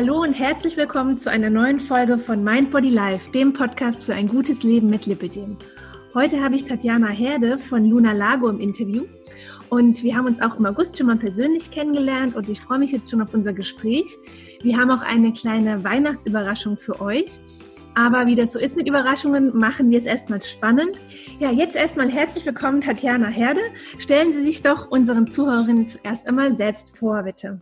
Hallo und herzlich willkommen zu einer neuen Folge von Mind Body Life, dem Podcast für ein gutes Leben mit Lipidem. Heute habe ich Tatjana Herde von Luna Lago im Interview und wir haben uns auch im August schon mal persönlich kennengelernt und ich freue mich jetzt schon auf unser Gespräch. Wir haben auch eine kleine Weihnachtsüberraschung für euch. Aber wie das so ist mit Überraschungen, machen wir es erstmal spannend. Ja, jetzt erstmal herzlich willkommen, Tatjana Herde. Stellen Sie sich doch unseren Zuhörerinnen zuerst einmal selbst vor, bitte.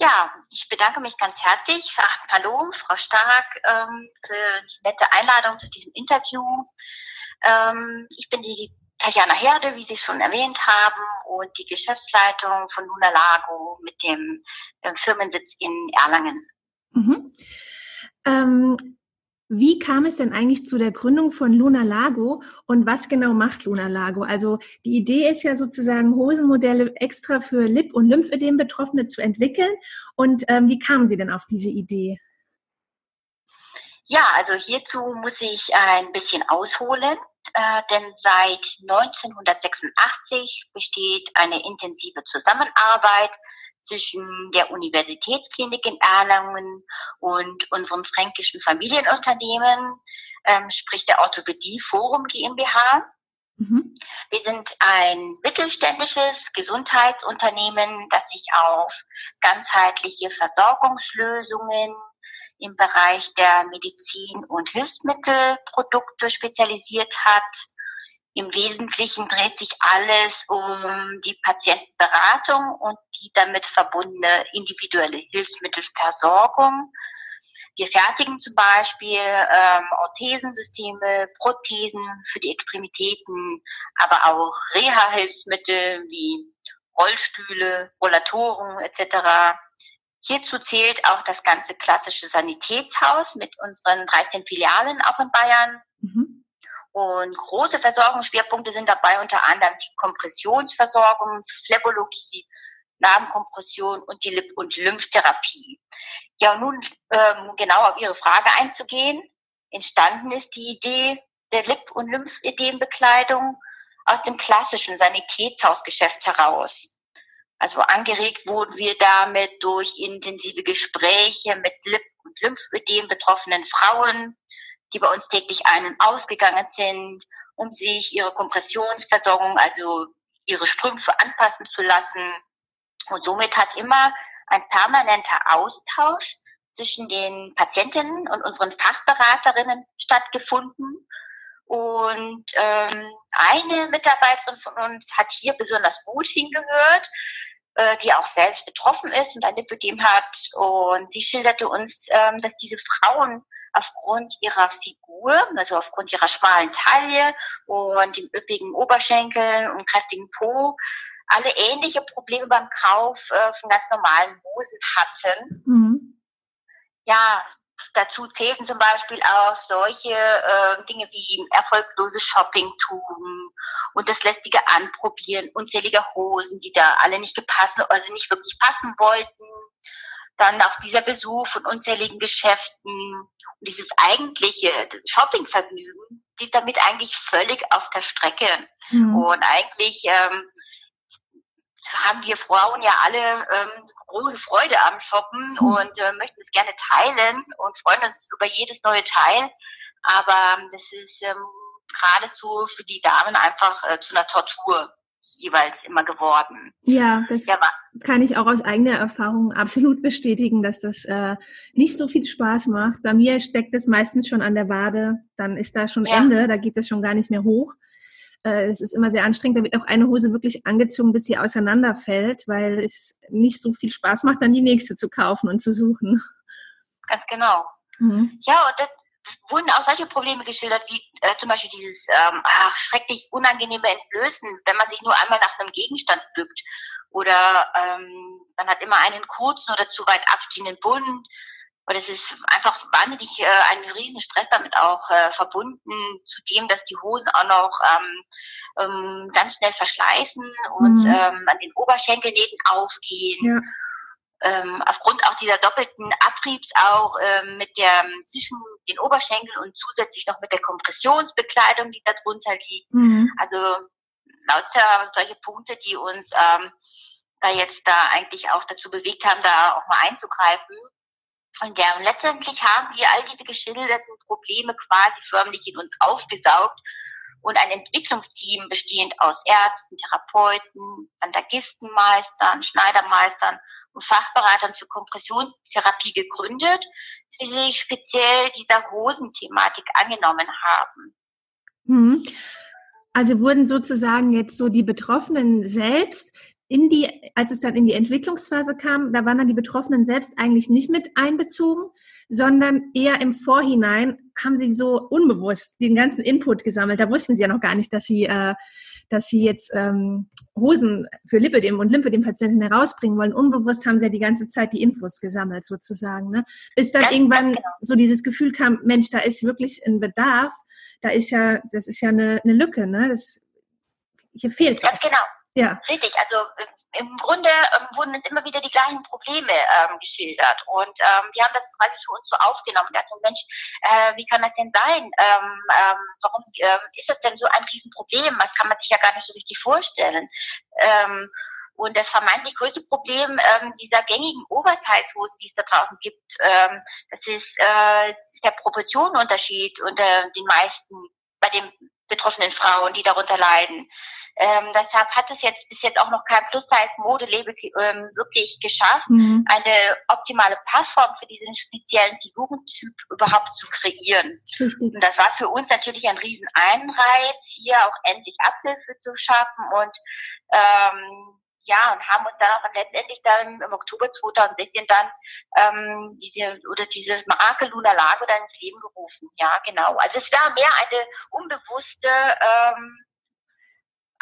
Ja, ich bedanke mich ganz herzlich. Hallo, Frau Stark, ähm, für die nette Einladung zu diesem Interview. Ähm, ich bin die Tatjana Herde, wie Sie schon erwähnt haben, und die Geschäftsleitung von Luna Lago mit dem äh, Firmensitz in Erlangen. Mhm. Ähm, wie kam es denn eigentlich zu der Gründung von Luna Lago und was genau macht Luna Lago? Also die Idee ist ja sozusagen Hosenmodelle extra für Lip- und Lymphödem-Betroffene zu entwickeln. Und ähm, wie kamen Sie denn auf diese Idee? Ja, also hierzu muss ich ein bisschen ausholen, äh, denn seit 1986 besteht eine intensive Zusammenarbeit zwischen der Universitätsklinik in Erlangen und unserem fränkischen Familienunternehmen, ähm, sprich der Orthopädie Forum GmbH. Mhm. Wir sind ein mittelständisches Gesundheitsunternehmen, das sich auf ganzheitliche Versorgungslösungen im Bereich der Medizin und Hilfsmittelprodukte spezialisiert hat. Im Wesentlichen dreht sich alles um die Patientenberatung und die damit verbundene individuelle Hilfsmittelversorgung. Wir fertigen zum Beispiel ähm, Orthesensysteme, Prothesen für die Extremitäten, aber auch Reha-Hilfsmittel wie Rollstühle, Rollatoren etc. Hierzu zählt auch das ganze klassische Sanitätshaus mit unseren 13 Filialen auch in Bayern. Mhm. Und große Versorgungsschwerpunkte sind dabei unter anderem die Kompressionsversorgung, Phlebologie, Narbenkompression und die Lip- und Lymphtherapie. Ja, und nun ähm, genau auf Ihre Frage einzugehen. Entstanden ist die Idee der Lip- und Lymphödembekleidung aus dem klassischen Sanitätshausgeschäft heraus. Also angeregt wurden wir damit durch intensive Gespräche mit Lip- und Lymphödem betroffenen Frauen, die bei uns täglich ein- und ausgegangen sind, um sich ihre Kompressionsversorgung, also ihre Strümpfe anpassen zu lassen. Und somit hat immer ein permanenter Austausch zwischen den Patientinnen und unseren Fachberaterinnen stattgefunden. Und ähm, eine Mitarbeiterin von uns hat hier besonders gut hingehört, äh, die auch selbst betroffen ist und ein Lipödem hat. Und sie schilderte uns, ähm, dass diese Frauen aufgrund ihrer Figur, also aufgrund ihrer schmalen Taille und dem üppigen Oberschenkeln und kräftigen Po, alle ähnliche Probleme beim Kauf äh, von ganz normalen Hosen hatten. Mhm. Ja, dazu zählten zum Beispiel auch solche äh, Dinge wie erfolgloses Shopping tun und das lästige Anprobieren unzähliger Hosen, die da alle nicht gepasst, also nicht wirklich passen wollten dann auch dieser Besuch von unzähligen Geschäften und dieses eigentliche Shoppingvergnügen blieb damit eigentlich völlig auf der Strecke. Mhm. Und eigentlich ähm, haben wir Frauen ja alle ähm, große Freude am Shoppen mhm. und äh, möchten es gerne teilen und freuen uns über jedes neue Teil. Aber das ist ähm, geradezu für die Damen einfach äh, zu einer Tortur jeweils immer geworden. Ja, das ja, kann ich auch aus eigener Erfahrung absolut bestätigen, dass das äh, nicht so viel Spaß macht. Bei mir steckt es meistens schon an der Wade, dann ist da schon ja. Ende, da geht es schon gar nicht mehr hoch. Äh, es ist immer sehr anstrengend, da wird auch eine Hose wirklich angezogen, bis sie auseinanderfällt, weil es nicht so viel Spaß macht, dann die nächste zu kaufen und zu suchen. Ganz genau. Mhm. Ja, und das, wurden auch solche Probleme geschildert, wie äh, zum Beispiel dieses ähm, ach, schrecklich unangenehme Entblößen, wenn man sich nur einmal nach einem Gegenstand bückt. Oder ähm, man hat immer einen kurzen oder zu weit abstehenden Bund. Und es ist einfach wahnsinnig äh, ein riesen Stress damit auch äh, verbunden, zudem, dass die Hosen auch noch ähm, ähm, ganz schnell verschleißen und mhm. ähm, an den Oberschenkelnähten aufgehen. Ja ähm, aufgrund auch dieser doppelten Abriebs auch ähm, mit der zwischen den Oberschenkeln und zusätzlich noch mit der Kompressionsbekleidung, die darunter liegt. Mhm. Also lauter solche Punkte, die uns ähm, da jetzt da eigentlich auch dazu bewegt haben, da auch mal einzugreifen. Und ja, und letztendlich haben wir all diese geschilderten Probleme quasi förmlich in uns aufgesaugt und ein Entwicklungsteam bestehend aus Ärzten, Therapeuten, Bandagistenmeistern, Schneidermeistern und Fachberatern für Kompressionstherapie gegründet, die sich speziell dieser Hosenthematik angenommen haben. Mhm. Also wurden sozusagen jetzt so die Betroffenen selbst in die, als es dann in die Entwicklungsphase kam, da waren dann die Betroffenen selbst eigentlich nicht mit einbezogen, sondern eher im Vorhinein haben sie so unbewusst den ganzen Input gesammelt. Da wussten sie ja noch gar nicht, dass sie, äh, dass sie jetzt ähm, Hosen für Lipidem und Lymphedem-Patienten herausbringen wollen. Unbewusst haben sie ja die ganze Zeit die Infos gesammelt sozusagen. Ne? Bis dann Ganz irgendwann genau. so dieses Gefühl kam, Mensch, da ist wirklich ein Bedarf. Da ist ja, das ist ja eine, eine Lücke. Ne? Das, hier fehlt Ganz was. genau. Ja. Richtig, also äh, im Grunde ähm, wurden uns immer wieder die gleichen Probleme ähm, geschildert und ähm, wir haben das quasi für uns so aufgenommen und dachten, Mensch, äh, wie kann das denn sein? Ähm, ähm, warum ähm, ist das denn so ein Riesenproblem? Das kann man sich ja gar nicht so richtig vorstellen. Ähm, und das vermeintlich größte Problem ähm, dieser gängigen Oversize-Hosen, die es da draußen gibt, ähm, das ist, äh, ist der Proportionenunterschied unter den meisten, bei den betroffenen Frauen, die darunter leiden. Ähm, deshalb hat es jetzt bis jetzt auch noch kein Plus-Size-Modelabel ähm, wirklich geschafft, mhm. eine optimale Passform für diesen speziellen Figurentyp überhaupt zu kreieren. Richtig. Und das war für uns natürlich ein riesen Einreiz, hier auch endlich Abhilfe zu schaffen und ähm, ja, und haben uns dann auch letztendlich dann im Oktober 2016 dann ähm, diese oder diese Marke Luna Lago dann ins Leben gerufen. Ja, genau. Also es war mehr eine unbewusste ähm,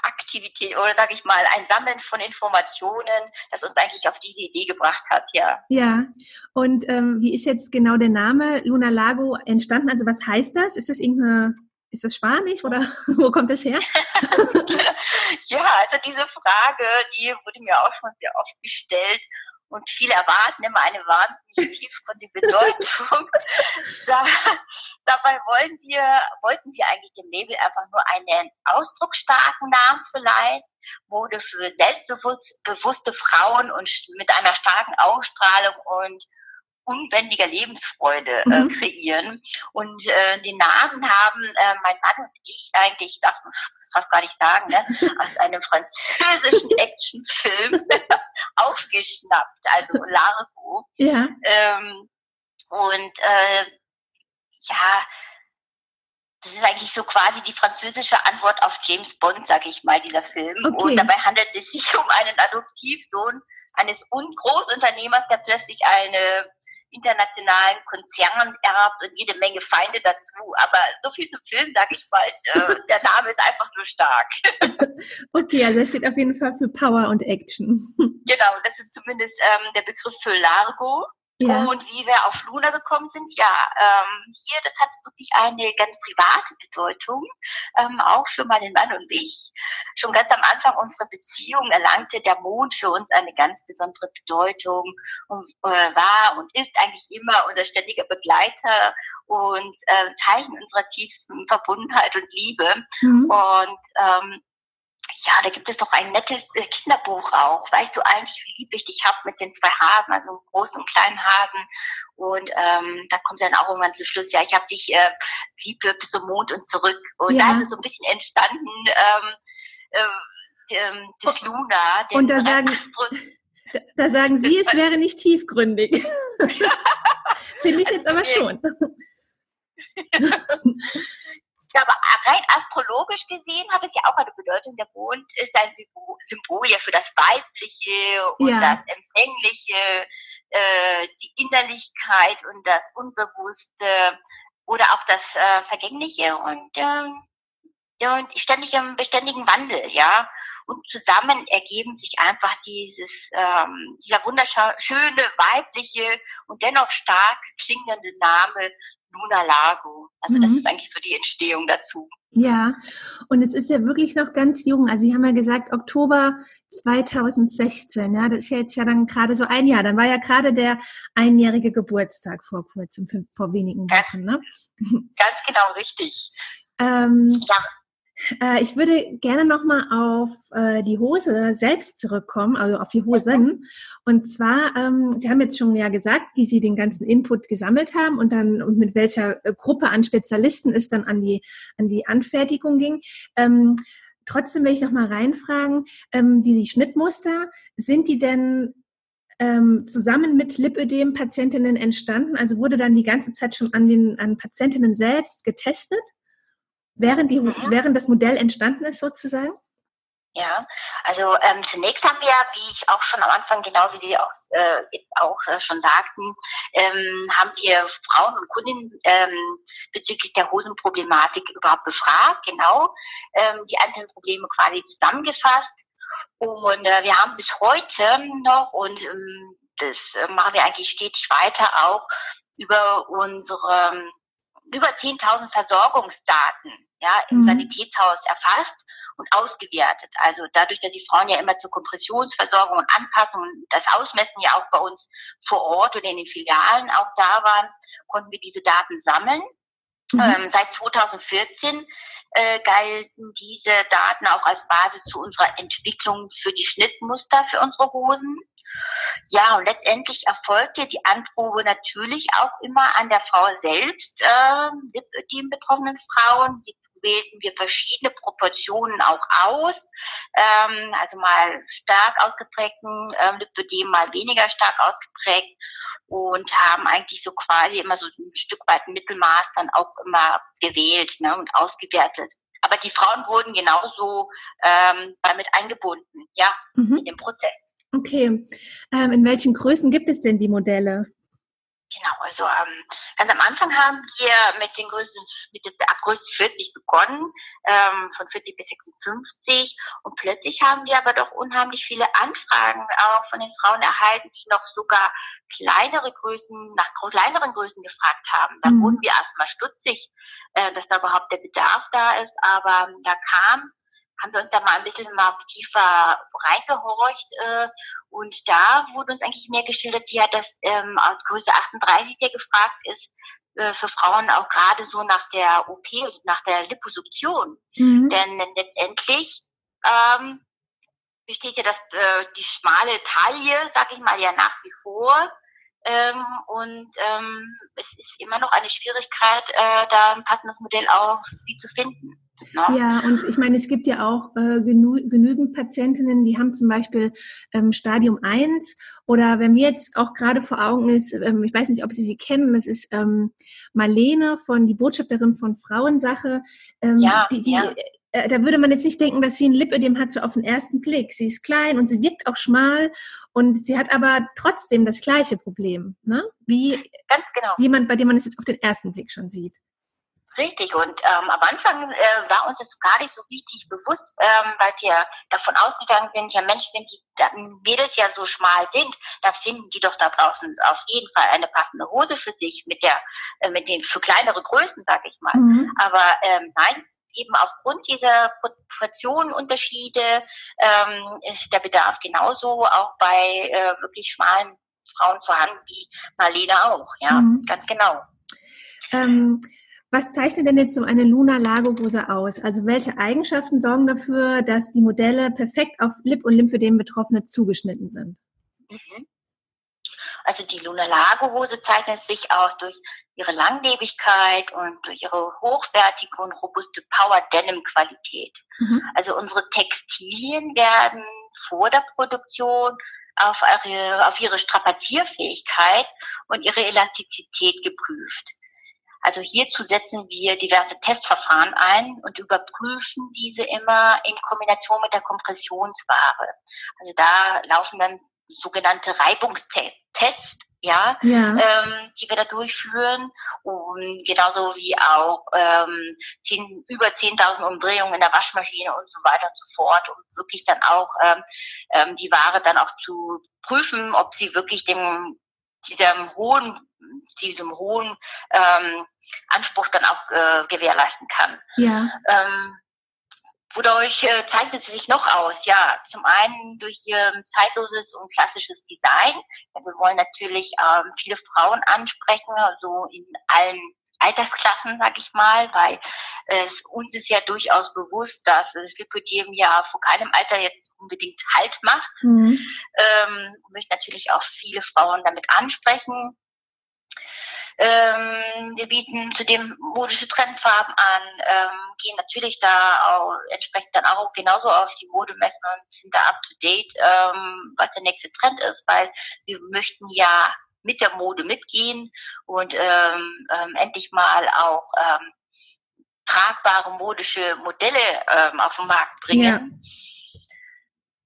Aktivität oder sage ich mal ein Sammeln von Informationen, das uns eigentlich auf diese Idee gebracht hat, ja. Ja, und ähm, wie ist jetzt genau der Name Luna Lago entstanden? Also was heißt das? Ist das irgendeine, ist das Spanisch oder wo kommt das her? ja, also diese Frage, die wurde mir auch schon sehr oft gestellt und viele erwarten immer eine wahnsinnig tiefgründige Bedeutung. da, dabei wollen wir, wollten wir eigentlich dem Label einfach nur einen ausdrucksstarken Namen verleihen, wurde für selbstbewusste Frauen und mit einer starken Ausstrahlung und unbändiger Lebensfreude äh, mhm. kreieren. Und äh, den Namen haben äh, mein Mann und ich eigentlich, darf fast gar nicht sagen, ne, aus einem französischen Actionfilm aufgeschnappt, also Largo. Ja. Ähm, und äh, ja, das ist eigentlich so quasi die französische Antwort auf James Bond, sag ich mal, dieser Film. Okay. Und dabei handelt es sich um einen Adoptivsohn eines Großunternehmers, der plötzlich eine internationalen Konzern erbt und jede Menge Feinde dazu. Aber so viel zum Film, sage ich mal, äh, der Name ist einfach nur stark. okay, also er steht auf jeden Fall für Power und Action. genau, das ist zumindest ähm, der Begriff für Largo. Ja. Und wie wir auf Luna gekommen sind, ja, ähm, hier, das hat wirklich eine ganz private Bedeutung, ähm, auch für meinen Mann und mich. Schon ganz am Anfang unserer Beziehung erlangte der Mond für uns eine ganz besondere Bedeutung und äh, war und ist eigentlich immer unser ständiger Begleiter und äh, Zeichen unserer tiefen Verbundenheit und Liebe. Mhm. Und ähm, ja, da gibt es doch ein nettes äh, Kinderbuch auch. Weißt du eigentlich, wie lieb ich dich hab mit den zwei Hasen, also einem großen und kleinen Hasen. Und ähm, da kommt dann auch irgendwann zu Schluss, ja, ich habe dich äh, lieb bis zum Mond und zurück. Und ja. da ist es so ein bisschen entstanden, ähm, ähm, das Luna. Und da sagen, da sagen Sie, es wäre nicht tiefgründig. Finde ich jetzt aber schon. Aber rein astrologisch gesehen hat es ja auch eine Bedeutung. Der Mond ist ein Symbol ja für das Weibliche und ja. das Empfängliche, äh, die Innerlichkeit und das Unbewusste oder auch das äh, Vergängliche und, äh, und ständig im beständigen Wandel, ja. Und zusammen ergeben sich einfach dieses, ähm, dieser wunderschöne, weibliche und dennoch stark klingende Name Luna Lago. Also mhm. das ist eigentlich so die Entstehung dazu. Ja, und es ist ja wirklich noch ganz jung. Also Sie haben ja gesagt, Oktober 2016, ja, das ist ja jetzt ja dann gerade so ein Jahr. Dann war ja gerade der einjährige Geburtstag vor kurzem, vor wenigen Wochen, ne? Ganz genau richtig. Ähm, ja. Äh, ich würde gerne nochmal auf äh, die Hose selbst zurückkommen, also auf die Hosen. Und zwar, ähm, Sie haben jetzt schon ja gesagt, wie Sie den ganzen Input gesammelt haben und dann und mit welcher äh, Gruppe an Spezialisten es dann an die, an die Anfertigung ging. Ähm, trotzdem will ich noch mal reinfragen, ähm, die Schnittmuster, sind die denn ähm, zusammen mit Lipödem-Patientinnen entstanden? Also wurde dann die ganze Zeit schon an den an Patientinnen selbst getestet? Während, die, mhm. während das Modell entstanden ist sozusagen? Ja, also ähm, zunächst haben wir, wie ich auch schon am Anfang, genau wie Sie auch, äh, auch äh, schon sagten, ähm, haben wir Frauen und Kundinnen ähm, bezüglich der Hosenproblematik überhaupt befragt, genau, ähm, die einzelnen Probleme quasi zusammengefasst. Und äh, wir haben bis heute noch, und ähm, das äh, machen wir eigentlich stetig weiter auch, über unsere über 10.000 Versorgungsdaten ja, im mhm. Sanitätshaus erfasst und ausgewertet. Also dadurch, dass die Frauen ja immer zur Kompressionsversorgung und Anpassung das Ausmessen ja auch bei uns vor Ort oder in den Filialen auch da waren, konnten wir diese Daten sammeln. Mhm. Ähm, seit 2014 äh, galten diese Daten auch als Basis zu unserer Entwicklung für die Schnittmuster für unsere Hosen. Ja, und letztendlich erfolgte die Anprobe natürlich auch immer an der Frau selbst, äh, die betroffenen Frauen. Die wählten wir verschiedene Proportionen auch aus. Ähm, also mal stark ausgeprägten ähm, Lipödem, mal weniger stark ausgeprägt und haben eigentlich so quasi immer so ein Stück weit Mittelmaß dann auch immer gewählt ne, und ausgewertet. Aber die Frauen wurden genauso ähm, damit eingebunden, ja, mhm. in den Prozess. Okay. Ähm, in welchen Größen gibt es denn die Modelle? Genau, also ähm, ganz am Anfang haben wir mit den Größen, mit der Abgröße 40 begonnen, ähm, von 40 bis 56 und plötzlich haben wir aber doch unheimlich viele Anfragen auch von den Frauen erhalten, die noch sogar kleinere Größen, nach kleineren Größen gefragt haben. Da mhm. wurden wir erstmal stutzig, äh, dass da überhaupt der Bedarf da ist, aber da kam haben wir uns da mal ein bisschen mal tiefer reingehorcht äh, und da wurde uns eigentlich mehr geschildert, ja, dass ähm, Größe 38 der gefragt ist äh, für Frauen auch gerade so nach der OP und nach der Liposuktion. Mhm. Denn letztendlich ähm, besteht ja das, äh, die schmale Taille, sag ich mal, ja nach wie vor. Ähm, und ähm, es ist immer noch eine Schwierigkeit, äh, da ein passendes Modell auch sie zu finden. Ne? Ja, und ich meine, es gibt ja auch äh, genü genügend Patientinnen, die haben zum Beispiel ähm, Stadium 1 oder wenn mir jetzt auch gerade vor Augen ist, ähm, ich weiß nicht, ob Sie sie kennen, das ist ähm, Marlene von die Botschafterin von Frauensache. Ähm, ja, die, die, ja. Äh, da würde man jetzt nicht denken, dass sie ein Lipödem hat, so auf den ersten Blick. Sie ist klein und sie wirkt auch schmal und sie hat aber trotzdem das gleiche Problem, ne? wie genau. jemand, bei dem man es jetzt auf den ersten Blick schon sieht. Richtig, und ähm, am Anfang äh, war uns das gar nicht so richtig bewusst, ähm, weil wir davon ausgegangen sind, ja Mensch, wenn die Mädels ja so schmal sind, dann finden die doch da draußen auf jeden Fall eine passende Hose für sich mit der, äh, mit den für kleinere Größen, sag ich mal. Mhm. Aber ähm, nein, eben aufgrund dieser Proportionenunterschiede ähm, ist der Bedarf genauso auch bei äh, wirklich schmalen Frauen vorhanden wie Marlene auch, ja, mhm. ganz genau. Ähm, was zeichnet denn jetzt so eine Luna Lago Hose aus? Also welche Eigenschaften sorgen dafür, dass die Modelle perfekt auf Lip- und Lymphödem-Betroffene zugeschnitten sind? Mhm. Also die Luna Lago Hose zeichnet sich aus durch ihre Langlebigkeit und durch ihre hochwertige und robuste Power Denim Qualität. Mhm. Also unsere Textilien werden vor der Produktion auf ihre, auf ihre Strapazierfähigkeit und ihre Elastizität geprüft. Also hierzu setzen wir diverse Testverfahren ein und überprüfen diese immer in Kombination mit der Kompressionsware. Also da laufen dann sogenannte Reibungstests, ja, ja. Ähm, die wir da durchführen und genauso wie auch ähm, 10, über 10.000 Umdrehungen in der Waschmaschine und so weiter und so fort, um wirklich dann auch ähm, ähm, die Ware dann auch zu prüfen, ob sie wirklich dem diesem hohen, diesem hohen ähm, Anspruch dann auch äh, gewährleisten kann. Ja. Ähm, wodurch äh, zeichnet sie sich noch aus? Ja, zum einen durch ihr zeitloses und klassisches Design. Ja, wir wollen natürlich ähm, viele Frauen ansprechen, also in allen Altersklassen, sag ich mal, weil äh, uns ist ja durchaus bewusst, dass das Lipödem ja vor keinem Alter jetzt unbedingt Halt macht. Mhm. Ähm, möchte natürlich auch viele Frauen damit ansprechen. Ähm, wir bieten zudem modische Trendfarben an, ähm, gehen natürlich da auch entsprechend dann auch genauso auf die Modemessen und sind da up to date, ähm, was der nächste Trend ist, weil wir möchten ja mit der Mode mitgehen und ähm, ähm, endlich mal auch ähm, tragbare modische Modelle ähm, auf den Markt bringen. Ja.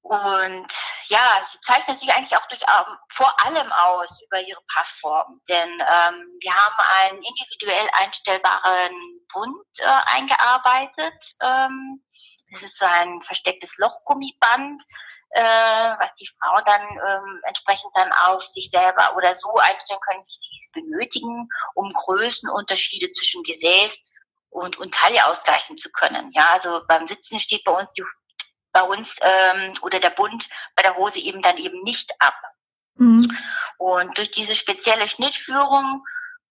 Und ja, sie zeichnet sich eigentlich auch durch ähm, vor allem aus über ihre Passform. Denn ähm, wir haben einen individuell einstellbaren Bund äh, eingearbeitet. Ähm, das ist so ein verstecktes Lochgummiband, äh, was die Frauen dann ähm, entsprechend dann auf sich selber oder so einstellen können, wie sie es benötigen, um Größenunterschiede zwischen Gesäß und, und Taille ausgleichen zu können. Ja, also beim Sitzen steht bei uns die bei uns ähm, oder der Bund bei der Hose eben dann eben nicht ab. Mhm. Und durch diese spezielle Schnittführung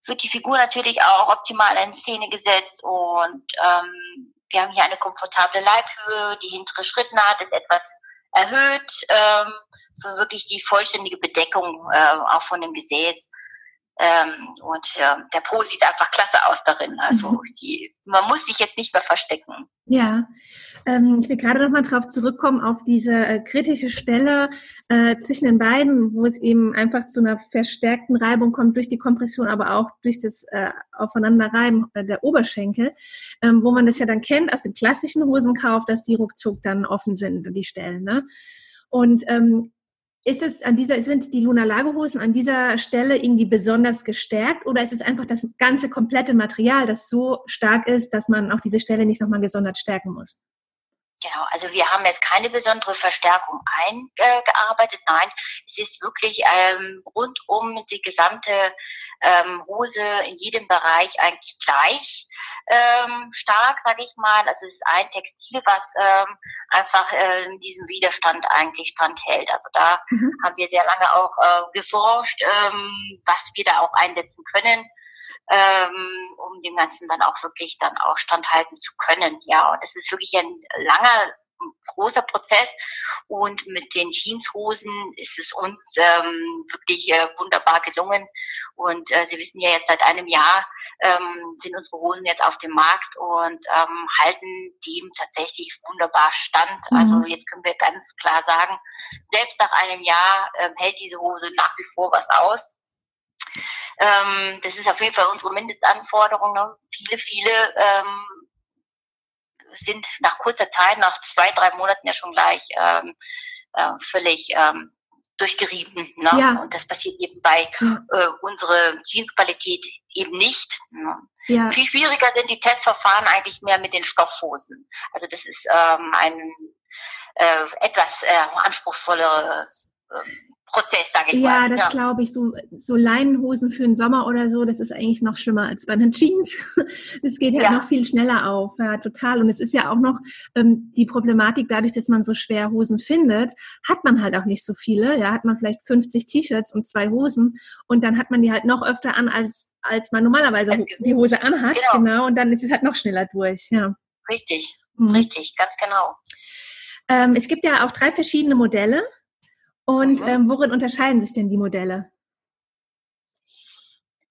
wird die Figur natürlich auch optimal in Szene gesetzt und ähm, wir haben hier eine komfortable Leibhöhe, die hintere Schrittnaht ist etwas erhöht ähm, für wirklich die vollständige Bedeckung äh, auch von dem Gesäß. Ähm, und äh, der Po sieht einfach klasse aus darin. Also mhm. die, man muss sich jetzt nicht mehr verstecken. Ja, ähm, ich will gerade noch mal darauf zurückkommen, auf diese äh, kritische Stelle äh, zwischen den beiden, wo es eben einfach zu einer verstärkten Reibung kommt durch die Kompression, aber auch durch das äh, Aufeinanderreiben äh, der Oberschenkel, ähm, wo man das ja dann kennt aus dem klassischen Hosenkauf, dass die ruckzuck dann offen sind, die Stellen. Ne? Und ähm, ist es an dieser, sind die Luna Lagerhosen an dieser Stelle irgendwie besonders gestärkt oder ist es einfach das ganze komplette Material, das so stark ist, dass man auch diese Stelle nicht nochmal gesondert stärken muss? Genau, also wir haben jetzt keine besondere Verstärkung eingearbeitet. Nein, es ist wirklich ähm, rundum die gesamte ähm, Hose in jedem Bereich eigentlich gleich ähm, stark, sage ich mal. Also es ist ein Textil, was ähm, einfach äh, diesen Widerstand eigentlich standhält. Also da mhm. haben wir sehr lange auch äh, geforscht, ähm, was wir da auch einsetzen können ähm, um dem Ganzen dann auch wirklich dann auch standhalten zu können. Ja, und es ist wirklich ein langer, großer Prozess und mit den Jeanshosen ist es uns ähm, wirklich äh, wunderbar gelungen und äh, Sie wissen ja jetzt seit einem Jahr ähm, sind unsere Hosen jetzt auf dem Markt und ähm, halten dem tatsächlich wunderbar stand. Mhm. Also jetzt können wir ganz klar sagen, selbst nach einem Jahr ähm, hält diese Hose nach wie vor was aus. Ähm, das ist auf jeden Fall unsere Mindestanforderung. Ne? Viele, viele ähm, sind nach kurzer Zeit, nach zwei, drei Monaten ja schon gleich ähm, äh, völlig ähm, durchgerieben. Ne? Ja. Und das passiert eben bei ja. äh, unserer Jeansqualität eben nicht. Ne? Ja. Viel schwieriger sind die Testverfahren eigentlich mehr mit den Stoffhosen. Also das ist ähm, ein äh, etwas äh, anspruchsvolleres äh, Prozess, sage ich ja, mal. Das ja, das glaube ich. So, so Leinenhosen für den Sommer oder so, das ist eigentlich noch schlimmer als bei den Jeans. Das geht halt ja. noch viel schneller auf, ja, total. Und es ist ja auch noch ähm, die Problematik, dadurch, dass man so schwer Hosen findet, hat man halt auch nicht so viele. Ja, hat man vielleicht 50 T-Shirts und zwei Hosen und dann hat man die halt noch öfter an, als, als man normalerweise als die Hose anhat. Genau. genau. Und dann ist es halt noch schneller durch, ja. Richtig, mhm. richtig, ganz genau. Ähm, es gibt ja auch drei verschiedene Modelle. Und mhm. ähm, worin unterscheiden sich denn die Modelle?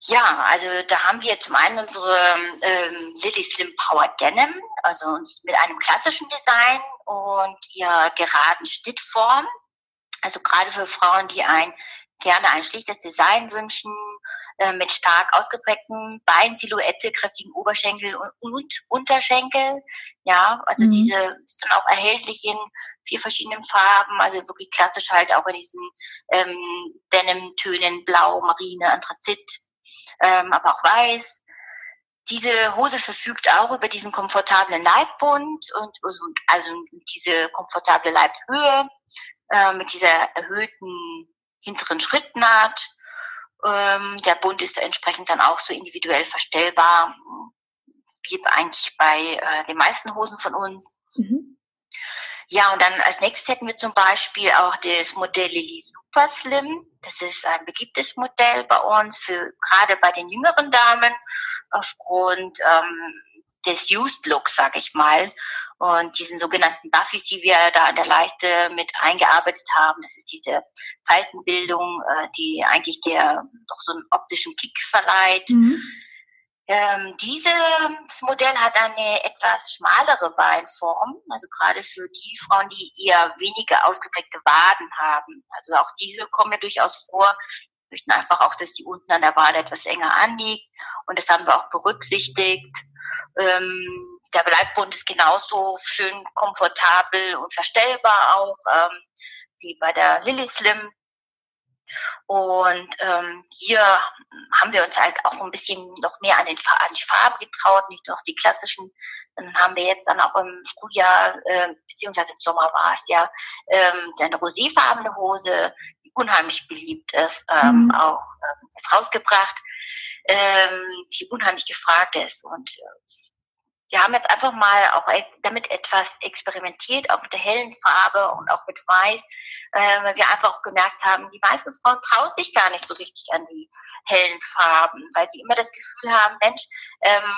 Ja, also da haben wir zum einen unsere ähm, Lily Slim Power Denim, also uns mit einem klassischen Design und ihrer geraden Schnittform. Also gerade für Frauen, die ein gerne ein schlichtes Design wünschen, äh, mit stark ausgeprägten Beinsilhouette, kräftigen Oberschenkel und, und Unterschenkel. Ja, also mhm. diese ist dann auch erhältlich in vier verschiedenen Farben, also wirklich klassisch halt auch in diesen ähm, Denim-Tönen, Blau, Marine, Anthrazit, ähm, aber auch Weiß. Diese Hose verfügt auch über diesen komfortablen Leibbund und, und also diese komfortable Leibhöhe äh, mit dieser erhöhten hinteren Schrittnaht. Ähm, der Bund ist entsprechend dann auch so individuell verstellbar, wie eigentlich bei äh, den meisten Hosen von uns. Mhm. Ja, und dann als nächstes hätten wir zum Beispiel auch das Modell Lily Super Slim. Das ist ein beliebtes Modell bei uns, für gerade bei den jüngeren Damen, aufgrund ähm, des Used Looks, sage ich mal. Und diesen sogenannten Buffys, die wir da an der Leiste mit eingearbeitet haben, das ist diese Faltenbildung, äh, die eigentlich der doch so einen optischen Kick verleiht. Mhm. Ähm, dieses Modell hat eine etwas schmalere Beinform, also gerade für die Frauen, die eher weniger ausgeprägte Waden haben. Also auch diese kommen ja durchaus vor. Möchten einfach auch, dass die unten an der Wade etwas enger anliegt. Und das haben wir auch berücksichtigt. Ähm, der Bleibbund ist genauso schön komfortabel und verstellbar auch ähm, wie bei der Lily Slim. Und ähm, hier haben wir uns halt auch ein bisschen noch mehr an, den, an die Farben getraut, nicht nur die klassischen. Dann haben wir jetzt dann auch im Frühjahr, äh, beziehungsweise im Sommer war es ja, ähm, eine roséfarbene Hose, die unheimlich beliebt ist, ähm, mhm. auch ähm, rausgebracht, ähm, die unheimlich gefragt ist. Und äh, wir haben jetzt einfach mal auch e-, damit etwas experimentiert, auch mit der hellen Farbe und auch mit Weiß, äh, weil wir einfach auch gemerkt haben, die meisten Frauen trauen sich gar nicht so richtig an die hellen Farben, weil sie immer das Gefühl haben, Mensch, ähm,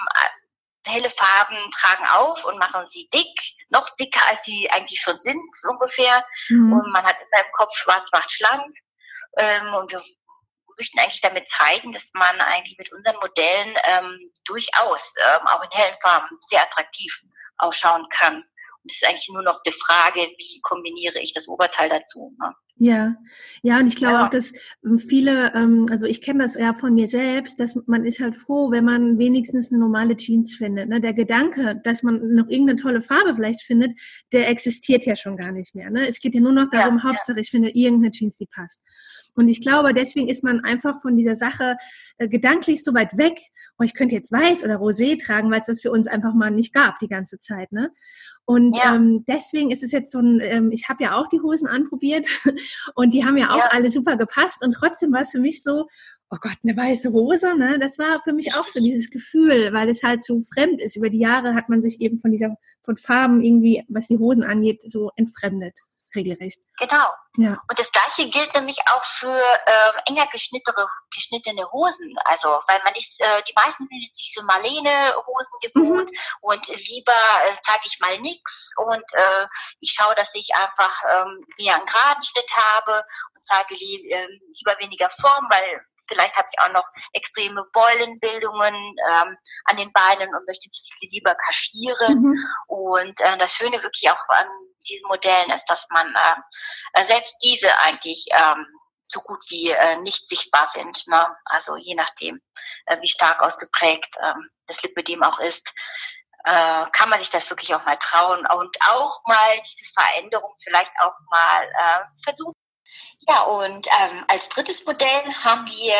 helle Farben tragen auf und machen sie dick, noch dicker als sie eigentlich schon sind, so ungefähr. Mhm. Und man hat immer im Kopf, schwarz macht schlank. Ähm, und wir möchten eigentlich damit zeigen, dass man eigentlich mit unseren Modellen ähm, durchaus ähm, auch in hellen Farben sehr attraktiv ausschauen kann. Und es ist eigentlich nur noch die Frage, wie kombiniere ich das Oberteil dazu. Ne? Ja, ja, und ich glaube ja. auch, dass ähm, viele, ähm, also ich kenne das ja von mir selbst, dass man ist halt froh, wenn man wenigstens eine normale Jeans findet. Ne? Der Gedanke, dass man noch irgendeine tolle Farbe vielleicht findet, der existiert ja schon gar nicht mehr. Ne? Es geht ja nur noch darum, ja, Hauptsache ja. ich finde irgendeine Jeans, die passt. Und ich glaube, deswegen ist man einfach von dieser Sache äh, gedanklich so weit weg. Und ich könnte jetzt weiß oder rosé tragen, weil es das für uns einfach mal nicht gab die ganze Zeit. Ne? Und ja. ähm, deswegen ist es jetzt so ein, ähm, ich habe ja auch die Hosen anprobiert und die haben ja auch ja. alle super gepasst. Und trotzdem war es für mich so, oh Gott, eine weiße Hose, ne? Das war für mich auch so dieses Gefühl, weil es halt so fremd ist. Über die Jahre hat man sich eben von dieser, von Farben irgendwie, was die Hosen angeht, so entfremdet regelrecht. Genau. Ja. Und das gleiche gilt nämlich auch für ähm, enger geschnittene, geschnittene Hosen. Also, weil man ist, äh, die meisten sind jetzt diese Marlene-Hosen gewohnt mhm. und lieber äh, zeige ich mal nichts und äh, ich schaue, dass ich einfach ähm, mehr einen geraden Schnitt habe und zeige li äh, lieber weniger Form, weil Vielleicht habe ich auch noch extreme Beulenbildungen ähm, an den Beinen und möchte sie lieber kaschieren. Mhm. Und äh, das Schöne wirklich auch an diesen Modellen ist, dass man äh, selbst diese eigentlich ähm, so gut wie äh, nicht sichtbar sind. Ne? Also je nachdem, äh, wie stark ausgeprägt ähm, das Lipödem auch ist, äh, kann man sich das wirklich auch mal trauen und auch mal diese Veränderung vielleicht auch mal äh, versuchen. Ja, und ähm, als drittes Modell haben wir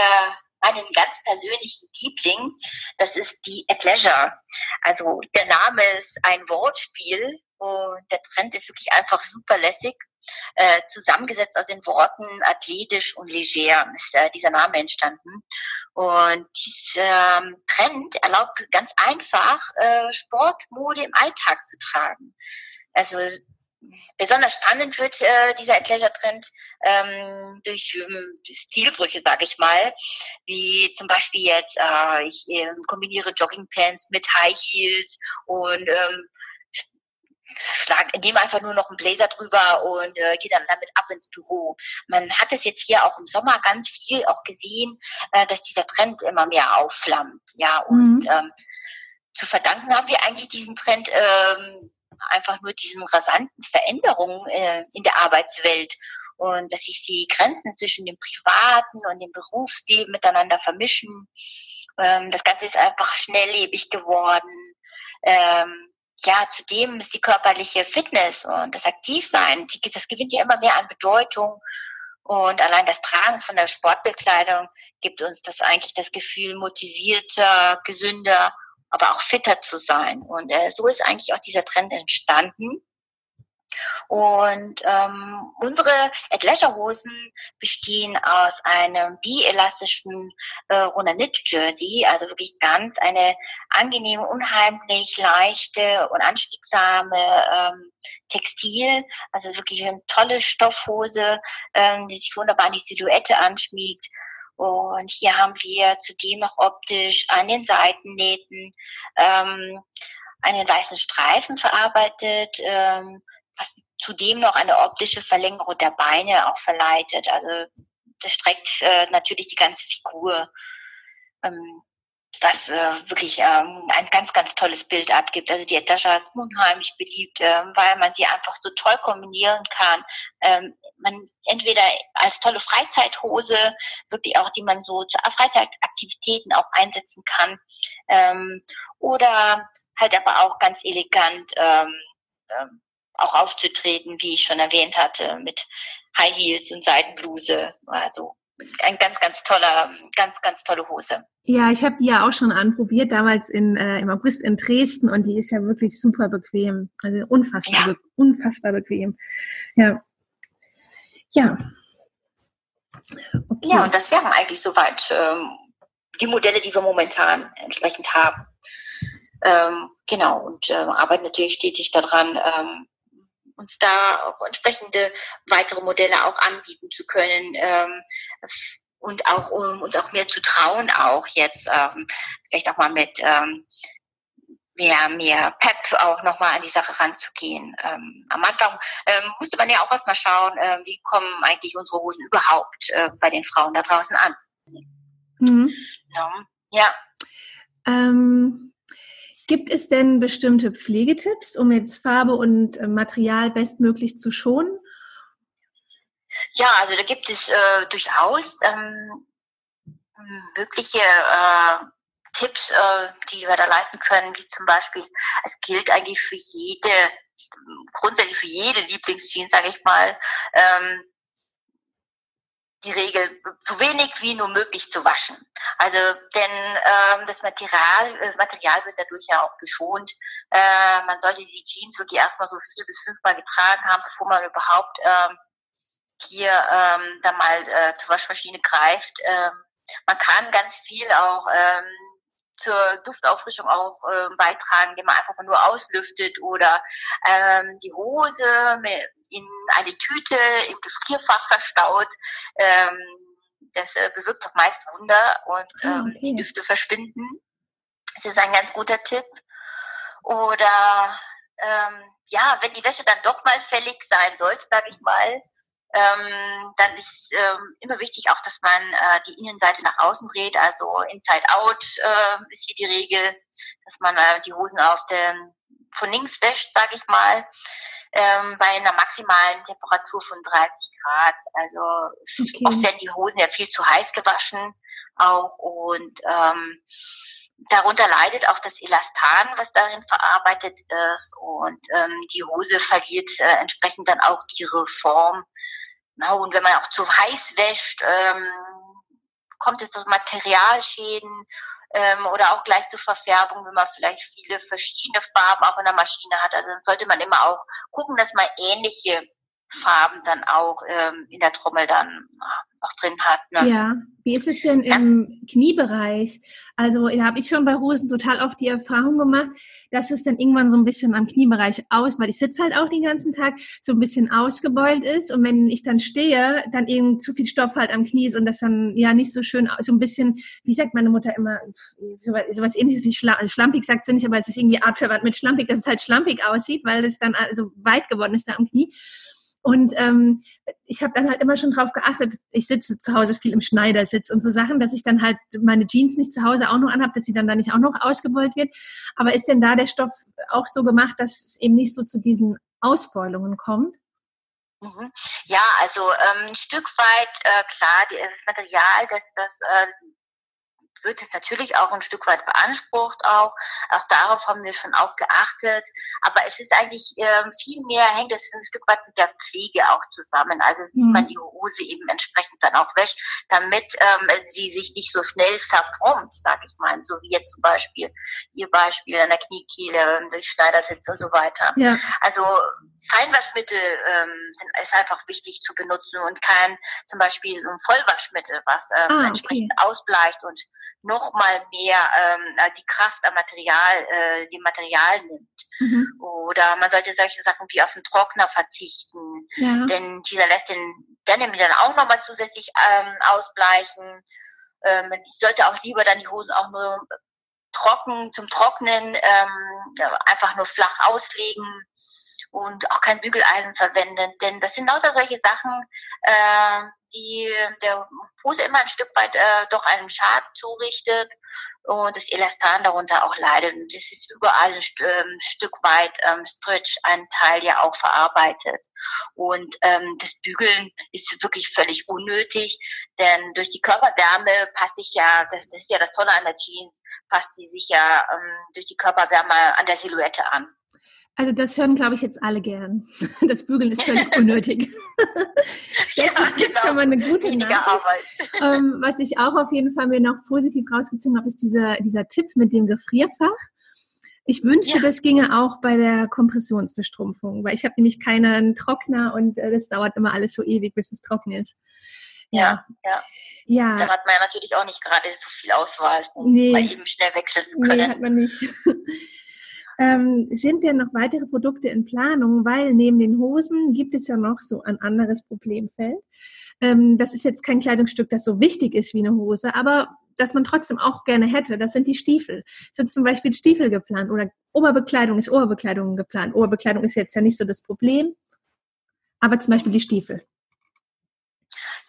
einen ganz persönlichen Liebling. Das ist die Athleisure. Also der Name ist ein Wortspiel und der Trend ist wirklich einfach super lässig. Äh, zusammengesetzt aus den Worten athletisch und leger ist äh, dieser Name entstanden. Und dieser ähm, Trend erlaubt ganz einfach, äh, Sportmode im Alltag zu tragen. Also besonders spannend wird äh, dieser Athleisure-Trend ähm, durch ähm, Stilbrüche, sage ich mal, wie zum Beispiel jetzt, äh, ich äh, kombiniere Joggingpants mit High Heels und ähm, schlag, nehme einfach nur noch einen Blazer drüber und äh, gehe dann damit ab ins Büro. Man hat es jetzt hier auch im Sommer ganz viel auch gesehen, äh, dass dieser Trend immer mehr aufflammt. Ja, und mhm. ähm, zu verdanken haben wir eigentlich diesen Trend ähm, einfach nur diesen rasanten Veränderungen äh, in der Arbeitswelt und dass sich die Grenzen zwischen dem privaten und dem Berufsleben miteinander vermischen. Ähm, das Ganze ist einfach schnelllebig geworden. Ähm, ja, zudem ist die körperliche Fitness und das Aktivsein, die, das gewinnt ja immer mehr an Bedeutung. Und allein das Tragen von der Sportbekleidung gibt uns das eigentlich das Gefühl, motivierter, gesünder aber auch fitter zu sein. Und äh, so ist eigentlich auch dieser Trend entstanden. Und ähm, unsere Athleisure-Hosen bestehen aus einem bielastischen äh, Runner-Knit-Jersey, also wirklich ganz eine angenehme, unheimlich leichte und anstiegsame ähm, Textil, also wirklich eine tolle Stoffhose, ähm, die sich wunderbar an die Silhouette anschmiegt. Und hier haben wir zudem noch optisch an den Seitennähten ähm, einen weißen Streifen verarbeitet, ähm, was zudem noch eine optische Verlängerung der Beine auch verleitet. Also das streckt äh, natürlich die ganze Figur, ähm, was äh, wirklich ähm, ein ganz, ganz tolles Bild abgibt. Also die Etascha ist unheimlich beliebt, äh, weil man sie einfach so toll kombinieren kann. Ähm, man entweder als tolle Freizeithose, wirklich auch, die man so zu Freizeitaktivitäten auch einsetzen kann, ähm, oder halt aber auch ganz elegant ähm, ähm, auch aufzutreten, wie ich schon erwähnt hatte, mit High Heels und Seidenbluse. Also ein ganz, ganz toller, ganz, ganz tolle Hose. Ja, ich habe die ja auch schon anprobiert, damals in, äh, im August in Dresden und die ist ja wirklich super bequem. Also unfassbar, ja. unfassbar bequem. Ja. Ja. Okay. Ja, und das wären eigentlich soweit ähm, die Modelle, die wir momentan entsprechend haben. Ähm, genau, und äh, arbeiten natürlich stetig daran, ähm, uns da auch entsprechende weitere Modelle auch anbieten zu können ähm, und auch um uns auch mehr zu trauen, auch jetzt ähm, vielleicht auch mal mit ähm, mehr, mehr Pep auch nochmal an die Sache ranzugehen. Ähm, am Anfang ähm, musste man ja auch erstmal schauen, äh, wie kommen eigentlich unsere Hosen überhaupt äh, bei den Frauen da draußen an. Mhm. Ja. ja. Ähm, Gibt es denn bestimmte Pflegetipps, um jetzt Farbe und äh, Material bestmöglich zu schonen? Ja, also da gibt es äh, durchaus ähm, mögliche äh, Tipps, äh, die wir da leisten können, wie zum Beispiel, es gilt eigentlich für jede, grundsätzlich für jede Lieblingsjeans, sage ich mal, ähm, die Regel, so wenig wie nur möglich zu waschen. Also denn ähm, das Material, das Material wird dadurch ja auch geschont. Äh, man sollte die Jeans wirklich erstmal so vier bis fünfmal getragen haben, bevor man überhaupt ähm, hier ähm, dann mal äh, zur Waschmaschine greift. Ähm, man kann ganz viel auch ähm, zur Duftauffrischung auch äh, beitragen, indem man einfach mal nur auslüftet oder ähm, die Hose in eine Tüte im Gefrierfach verstaut. Ähm, das äh, bewirkt doch meist Wunder und ah, ähm, okay. die Düfte verschwinden. Das ist ein ganz guter Tipp. Oder ähm, ja, wenn die Wäsche dann doch mal fällig sein sollte, sage ich mal, ähm, dann ist ähm, immer wichtig auch, dass man äh, die Innenseite nach außen dreht, also Inside Out äh, ist hier die Regel, dass man äh, die Hosen auf dem von links wäscht, sage ich mal, ähm, bei einer maximalen Temperatur von 30 Grad. Also okay. oft werden die Hosen ja viel zu heiß gewaschen auch und ähm, darunter leidet auch das Elastan, was darin verarbeitet ist und ähm, die Hose verliert äh, entsprechend dann auch ihre Form. Na, und wenn man auch zu heiß wäscht, ähm, kommt es zu Materialschäden ähm, oder auch gleich zur Verfärbung, wenn man vielleicht viele verschiedene Farben auch in der Maschine hat. Also sollte man immer auch gucken, dass man ähnliche Farben dann auch ähm, in der Trommel dann auch drin hat. Ne? Ja, wie ist es denn im Kniebereich? Also da habe ich schon bei Hosen total oft die Erfahrung gemacht, dass es dann irgendwann so ein bisschen am Kniebereich aus, weil ich sitze halt auch den ganzen Tag, so ein bisschen ausgebeult ist und wenn ich dann stehe, dann eben zu viel Stoff halt am Knie ist und das dann ja nicht so schön, so ein bisschen, wie sagt meine Mutter immer, sowas, sowas ähnliches wie Schla schlampig sagt sie nicht, aber es ist irgendwie artverwandt mit schlampig, dass es halt schlampig aussieht, weil es dann also weit geworden ist da am Knie. Und ähm, ich habe dann halt immer schon drauf geachtet, ich sitze zu Hause viel im Schneidersitz und so Sachen, dass ich dann halt meine Jeans nicht zu Hause auch noch anhabe, dass sie dann da nicht auch noch ausgebeult wird. Aber ist denn da der Stoff auch so gemacht, dass es eben nicht so zu diesen Ausbeulungen kommt? Mhm. Ja, also ähm, ein Stück weit, äh, klar, das Material, das, das äh, wird es natürlich auch ein Stück weit beansprucht auch. Auch darauf haben wir schon auch geachtet. Aber es ist eigentlich ähm, viel mehr, hängt es ein Stück weit mit der Pflege auch zusammen. Also wie mhm. man die Hose eben entsprechend dann auch wäscht, damit ähm, sie sich nicht so schnell verformt, sag ich mal. So wie jetzt zum Beispiel Ihr Beispiel an der Kniekehle, durch Schneidersitz und so weiter. Ja. Also Feinwaschmittel ähm, sind, ist einfach wichtig zu benutzen und kein zum Beispiel so ein Vollwaschmittel, was ähm, ah, entsprechend okay. ausbleicht und noch mal mehr ähm, die Kraft am Material, äh, dem Material nimmt. Mhm. Oder man sollte solche Sachen wie auf den Trockner verzichten, ja. denn dieser lässt den Denim dann auch noch mal zusätzlich ähm, ausbleichen. Ähm, ich sollte auch lieber dann die Hosen auch nur trocken zum Trocknen ähm, einfach nur flach auslegen und auch kein Bügeleisen verwenden, denn das sind lauter solche Sachen, äh, die der Hose immer ein Stück weit äh, doch einen Schaden zurichtet und das Elastan darunter auch leidet. Und das ist überall ein ähm, Stück weit ähm, Stretch, ein Teil ja auch verarbeitet. Und ähm, das Bügeln ist wirklich völlig unnötig, denn durch die Körperwärme passt sich ja, das, das ist ja das Tolle an der Jeans, passt sie sich ja ähm, durch die Körperwärme an der Silhouette an. Also das hören, glaube ich, jetzt alle gern. Das Bügeln ist völlig unnötig. das ja, ist genau. schon mal eine gute Weniger Nachricht. Ähm, was ich auch auf jeden Fall mir noch positiv rausgezogen habe, ist dieser, dieser Tipp mit dem Gefrierfach. Ich wünschte, ja. das ginge auch bei der Kompressionsbestrumpfung, weil ich habe nämlich keinen Trockner und äh, das dauert immer alles so ewig, bis es trocknet. Ja, ja. ja. Dann hat man ja natürlich auch nicht gerade so viel Auswahl, um nee. mal eben schnell wechseln zu können. Nee, hat man nicht. Ähm, sind denn noch weitere Produkte in Planung? Weil neben den Hosen gibt es ja noch so ein anderes Problemfeld. Ähm, das ist jetzt kein Kleidungsstück, das so wichtig ist wie eine Hose, aber das man trotzdem auch gerne hätte. Das sind die Stiefel. Sind zum Beispiel Stiefel geplant oder Oberbekleidung ist Oberbekleidung geplant. Oberbekleidung ist jetzt ja nicht so das Problem, aber zum Beispiel die Stiefel.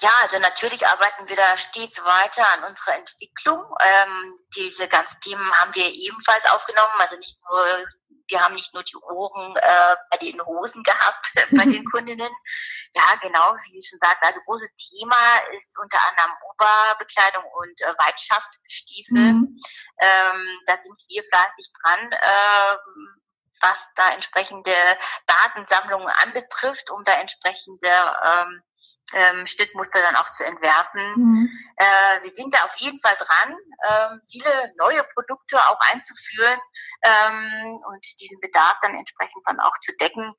Ja, also natürlich arbeiten wir da stets weiter an unserer Entwicklung. Ähm, diese ganzen Themen haben wir ebenfalls aufgenommen. Also nicht nur, wir haben nicht nur die Ohren äh, bei den Hosen gehabt, bei den Kundinnen. Ja, genau, wie Sie schon sagten. Also großes Thema ist unter anderem Oberbekleidung und äh, Weitschaftsstiefel. Mhm. Ähm, da sind wir fleißig dran. Äh, was da entsprechende Datensammlungen anbetrifft, um da entsprechende ähm, ähm, Schnittmuster dann auch zu entwerfen. Mhm. Äh, wir sind da auf jeden Fall dran, ähm, viele neue Produkte auch einzuführen ähm, und diesen Bedarf dann entsprechend dann auch zu decken.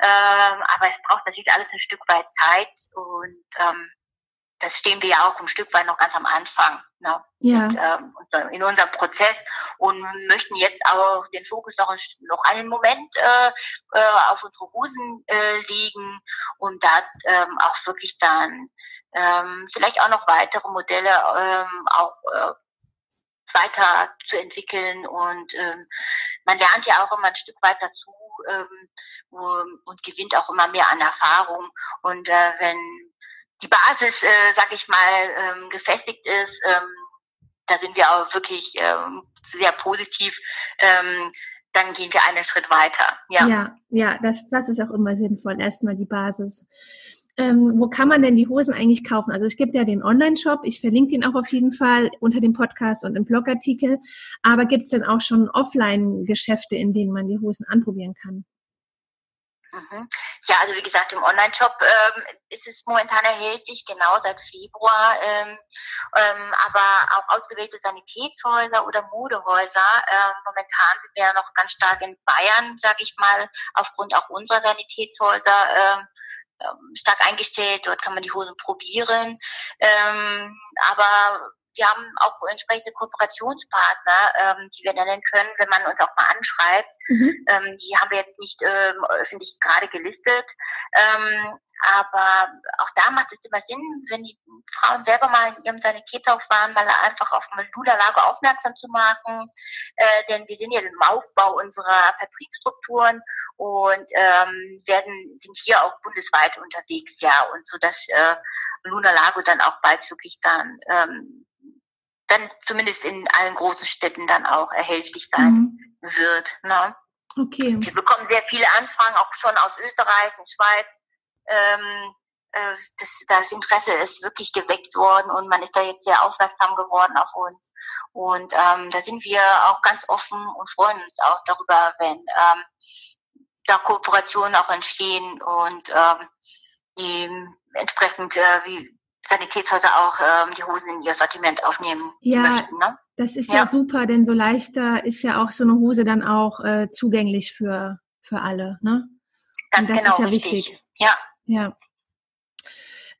Ähm, aber es braucht natürlich alles ein Stück weit Zeit und ähm, das stehen wir ja auch ein Stück weit noch ganz am Anfang ne? ja. Und, ähm, in unserem Prozess und möchten jetzt auch den Fokus noch, noch einen Moment äh, äh, auf unsere Hosen äh, legen und da ähm, auch wirklich dann ähm, vielleicht auch noch weitere Modelle ähm, auch äh, weiter zu entwickeln und ähm, man lernt ja auch immer ein Stück weit dazu ähm, und gewinnt auch immer mehr an Erfahrung und äh, wenn die Basis, äh, sag ich mal, ähm, gefestigt ist, ähm, da sind wir auch wirklich ähm, sehr positiv. Ähm, dann gehen wir einen Schritt weiter. Ja, ja, ja das, das ist auch immer sinnvoll. Erstmal die Basis. Ähm, wo kann man denn die Hosen eigentlich kaufen? Also es gibt ja den Online-Shop, ich verlinke den auch auf jeden Fall unter dem Podcast und im Blogartikel. Aber gibt es denn auch schon Offline-Geschäfte, in denen man die Hosen anprobieren kann? Mhm. Ja, also wie gesagt, im Online-Shop ähm, ist es momentan erhältlich, genau seit Februar. Ähm, ähm, aber auch ausgewählte Sanitätshäuser oder Modehäuser. Ähm, momentan sind wir ja noch ganz stark in Bayern, sage ich mal, aufgrund auch unserer Sanitätshäuser ähm, stark eingestellt. Dort kann man die Hosen probieren. Ähm, aber wir haben auch entsprechende Kooperationspartner, ähm, die wir nennen können, wenn man uns auch mal anschreibt. Mhm. Ähm, die haben wir jetzt nicht ähm, öffentlich gerade gelistet. Ähm, aber auch da macht es immer Sinn, wenn die Frauen selber mal in ihrem Sanitätshaus waren, mal einfach auf Luderlage aufmerksam zu machen. Äh, denn wir sind ja im Aufbau unserer Vertriebsstrukturen und ähm, werden sind hier auch bundesweit unterwegs, ja, und so dass äh, Luna Lago dann auch bald wirklich dann ähm, dann zumindest in allen großen Städten dann auch erhältlich sein mhm. wird. Ne? Okay. Wir bekommen sehr viele Anfragen, auch schon aus Österreich und Schweiz, ähm, äh, das, das Interesse ist wirklich geweckt worden und man ist da jetzt sehr aufmerksam geworden auf uns. Und ähm, da sind wir auch ganz offen und freuen uns auch darüber, wenn ähm, da Kooperationen auch entstehen und ähm, die entsprechend äh, wie Sanitätshäuser auch ähm, die Hosen in ihr Sortiment aufnehmen ja, möchten. Ne? Das ist ja. ja. super, denn so leichter ist ja auch so eine Hose dann auch äh, zugänglich für, für alle. Ne? Ganz das genau, ist ja richtig. wichtig. Ja. Ja.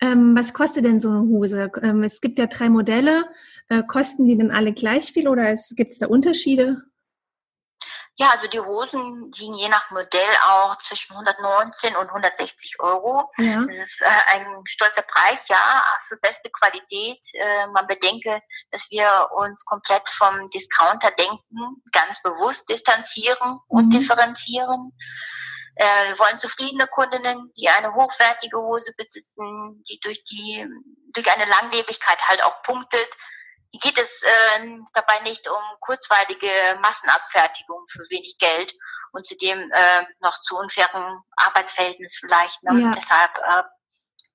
Ähm, was kostet denn so eine Hose? Ähm, es gibt ja drei Modelle. Äh, kosten die denn alle gleich viel oder gibt es da Unterschiede? Ja, also die Hosen liegen je nach Modell auch zwischen 119 und 160 Euro. Ja. Das ist äh, ein stolzer Preis, ja, für beste Qualität. Äh, man bedenke, dass wir uns komplett vom Discounter denken, ganz bewusst distanzieren und mhm. differenzieren. Äh, wir wollen zufriedene Kundinnen, die eine hochwertige Hose besitzen, die durch die durch eine Langlebigkeit halt auch punktet, geht es äh, dabei nicht um kurzweilige Massenabfertigung für wenig Geld und zudem äh, noch zu unfairen Arbeitsverhältnissen vielleicht. Ne? Ja. Deshalb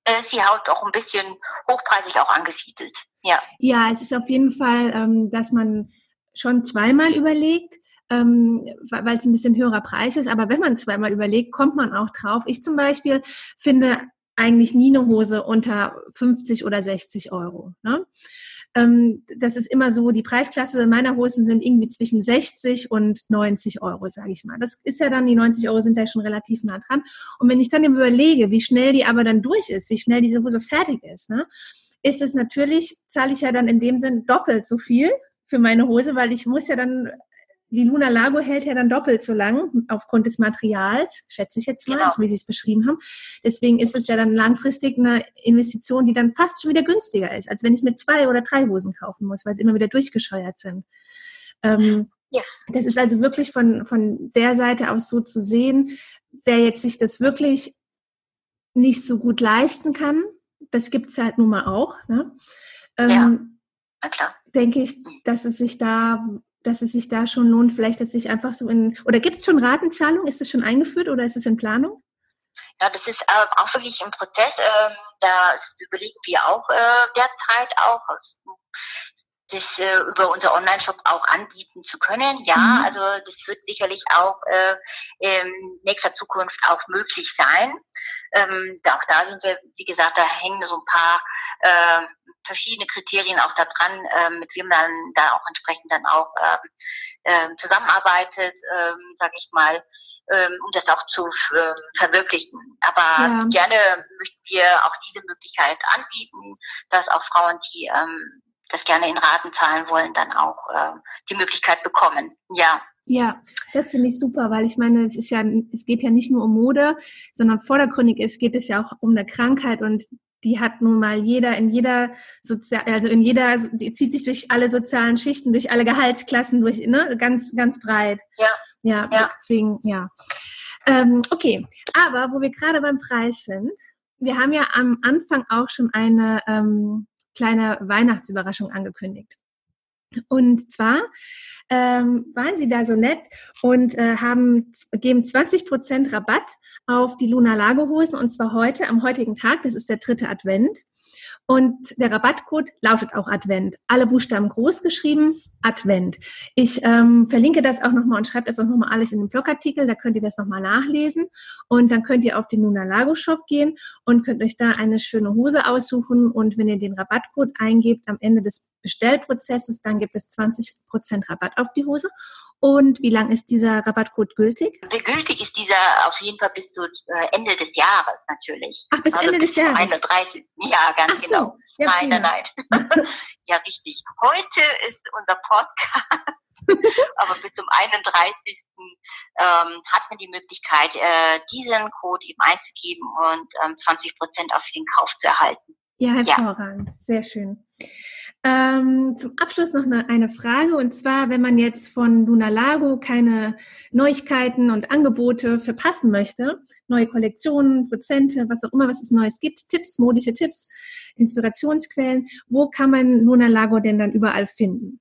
äh, ist die Haut auch ein bisschen hochpreisig auch angesiedelt. Ja, ja es ist auf jeden Fall, ähm, dass man schon zweimal überlegt, ähm, weil es ein bisschen höherer Preis ist. Aber wenn man zweimal überlegt, kommt man auch drauf. Ich zum Beispiel finde eigentlich nie eine Hose unter 50 oder 60 Euro. Ne? Ähm, das ist immer so, die Preisklasse meiner Hosen sind irgendwie zwischen 60 und 90 Euro, sage ich mal. Das ist ja dann, die 90 Euro sind da schon relativ nah dran. Und wenn ich dann überlege, wie schnell die aber dann durch ist, wie schnell diese Hose fertig ist, ne, ist es natürlich, zahle ich ja dann in dem Sinn doppelt so viel für meine Hose, weil ich muss ja dann die Luna Lago hält ja dann doppelt so lang aufgrund des Materials, schätze ich jetzt mal, genau. wie Sie es beschrieben haben. Deswegen ist es ja dann langfristig eine Investition, die dann fast schon wieder günstiger ist, als wenn ich mir zwei oder drei Hosen kaufen muss, weil sie immer wieder durchgescheuert sind. Ähm, ja. Das ist also wirklich von, von der Seite aus so zu sehen, wer jetzt sich das wirklich nicht so gut leisten kann, das gibt's halt nun mal auch, ne? Ähm, ja. Na klar. denke ich, dass es sich da dass es sich da schon lohnt, vielleicht dass sich einfach so in, oder gibt es schon Ratenzahlung? Ist es schon eingeführt oder ist es in Planung? Ja, das ist äh, auch wirklich im Prozess. Ähm, das überlegen wir auch äh, derzeit auch, das äh, über unser Online-Shop auch anbieten zu können. Ja, mhm. also das wird sicherlich auch äh, in nächster Zukunft auch möglich sein. Ähm, auch da sind wir, wie gesagt, da hängen so ein paar äh, verschiedene Kriterien auch da dran, äh, mit wem man da auch entsprechend dann auch äh, zusammenarbeitet, äh, sage ich mal, äh, um das auch zu äh, verwirklichen. Aber ja. gerne möchten wir auch diese Möglichkeit anbieten, dass auch Frauen, die ähm, das gerne in Raten zahlen wollen, dann auch äh, die Möglichkeit bekommen. Ja. Ja, das finde ich super, weil ich meine, es ist ja, es geht ja nicht nur um Mode, sondern vordergründig ist, geht es ja auch um eine Krankheit und die hat nun mal jeder in jeder sozial, also in jeder, die zieht sich durch alle sozialen Schichten, durch alle Gehaltsklassen, durch, ne, ganz, ganz breit. Ja. Ja, ja. deswegen, ja. Ähm, okay, aber wo wir gerade beim Preis sind, wir haben ja am Anfang auch schon eine ähm, kleine Weihnachtsüberraschung angekündigt. Und zwar ähm, waren sie da so nett und äh, haben, geben 20% Rabatt auf die Luna Lago und zwar heute, am heutigen Tag, das ist der dritte Advent. Und der Rabattcode lautet auch Advent. Alle Buchstaben groß geschrieben, Advent. Ich ähm, verlinke das auch nochmal und schreibe das auch nochmal alles in den Blogartikel, da könnt ihr das nochmal nachlesen. Und dann könnt ihr auf den Luna Lago Shop gehen und könnt euch da eine schöne Hose aussuchen. Und wenn ihr den Rabattcode eingebt am Ende des Bestellprozesses, dann gibt es 20% Rabatt auf die Hose. Und wie lang ist dieser Rabattcode gültig? Gültig ist dieser auf jeden Fall bis zu äh, Ende des Jahres natürlich. Ach, bis also Ende bis des Jahres? 31. Ja, ganz Ach genau. So. Ja, nein, nein, nein. ja, richtig. Heute ist unser Podcast. Aber bis zum 31. Ähm, hat man die Möglichkeit, äh, diesen Code eben einzugeben und ähm, 20 Prozent auf den Kauf zu erhalten. Ja, hervorragend. Ja. Sehr schön. Ähm, zum Abschluss noch eine, eine, Frage und zwar, wenn man jetzt von Luna Lago keine Neuigkeiten und Angebote verpassen möchte, neue Kollektionen, Prozente, was auch immer, was es Neues gibt, Tipps, modische Tipps, Inspirationsquellen, wo kann man Luna Lago denn dann überall finden?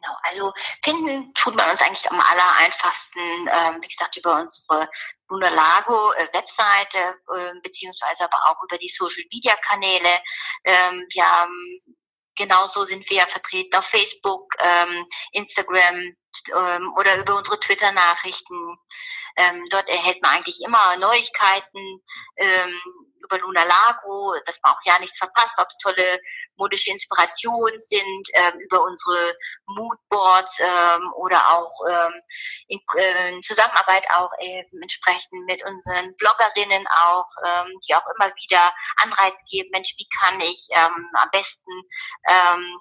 Genau, also finden tut man uns eigentlich am aller einfachsten, ähm, wie gesagt, über unsere Lunalago äh, Webseite, äh, beziehungsweise aber auch über die Social Media Kanäle. Ähm, wir haben genauso sind wir ja vertreten auf Facebook, ähm, Instagram ähm, oder über unsere Twitter-Nachrichten. Ähm, dort erhält man eigentlich immer Neuigkeiten ähm, über Luna Lago, dass man auch ja nichts verpasst, ob es tolle modische Inspirationen sind, ähm, über unsere Moodboards ähm, oder auch ähm, in, äh, in, Zusammenarbeit auch eben entsprechend mit unseren Bloggerinnen auch, ähm, die auch immer wieder Anreiz geben, Mensch, wie kann ich ähm, am besten ähm,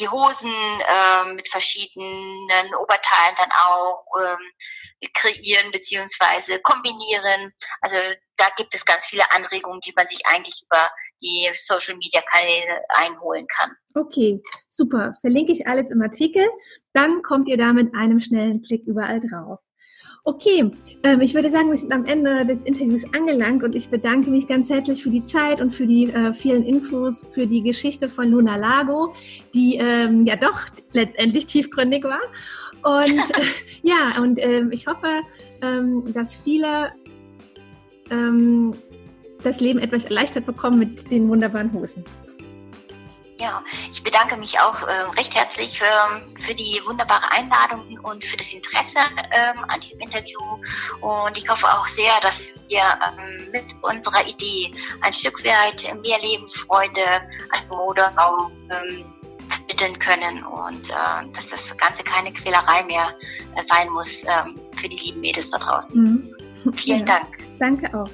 die Hosen ähm, mit verschiedenen Oberteilen dann auch ähm, kreieren beziehungsweise kombinieren. Also da gibt es ganz viele Anregungen, die man sich eigentlich über die Social Media Kanäle einholen kann. Okay, super. Verlinke ich alles im Artikel. Dann kommt ihr da mit einem schnellen Klick überall drauf. Okay, ähm, ich würde sagen, wir sind am Ende des Interviews angelangt und ich bedanke mich ganz herzlich für die Zeit und für die äh, vielen Infos, für die Geschichte von Luna Lago, die ähm, ja doch letztendlich tiefgründig war. Und äh, ja, und ähm, ich hoffe, ähm, dass viele ähm, das Leben etwas erleichtert bekommen mit den wunderbaren Hosen. Ja, ich bedanke mich auch äh, recht herzlich für, für, die wunderbare Einladung und für das Interesse ähm, an diesem Interview. Und ich hoffe auch sehr, dass wir ähm, mit unserer Idee ein Stück weit mehr Lebensfreude als Moderaum ähm, vermitteln können und äh, dass das Ganze keine Quälerei mehr äh, sein muss ähm, für die lieben Mädels da draußen. Mhm. Vielen ja, Dank. Danke auch.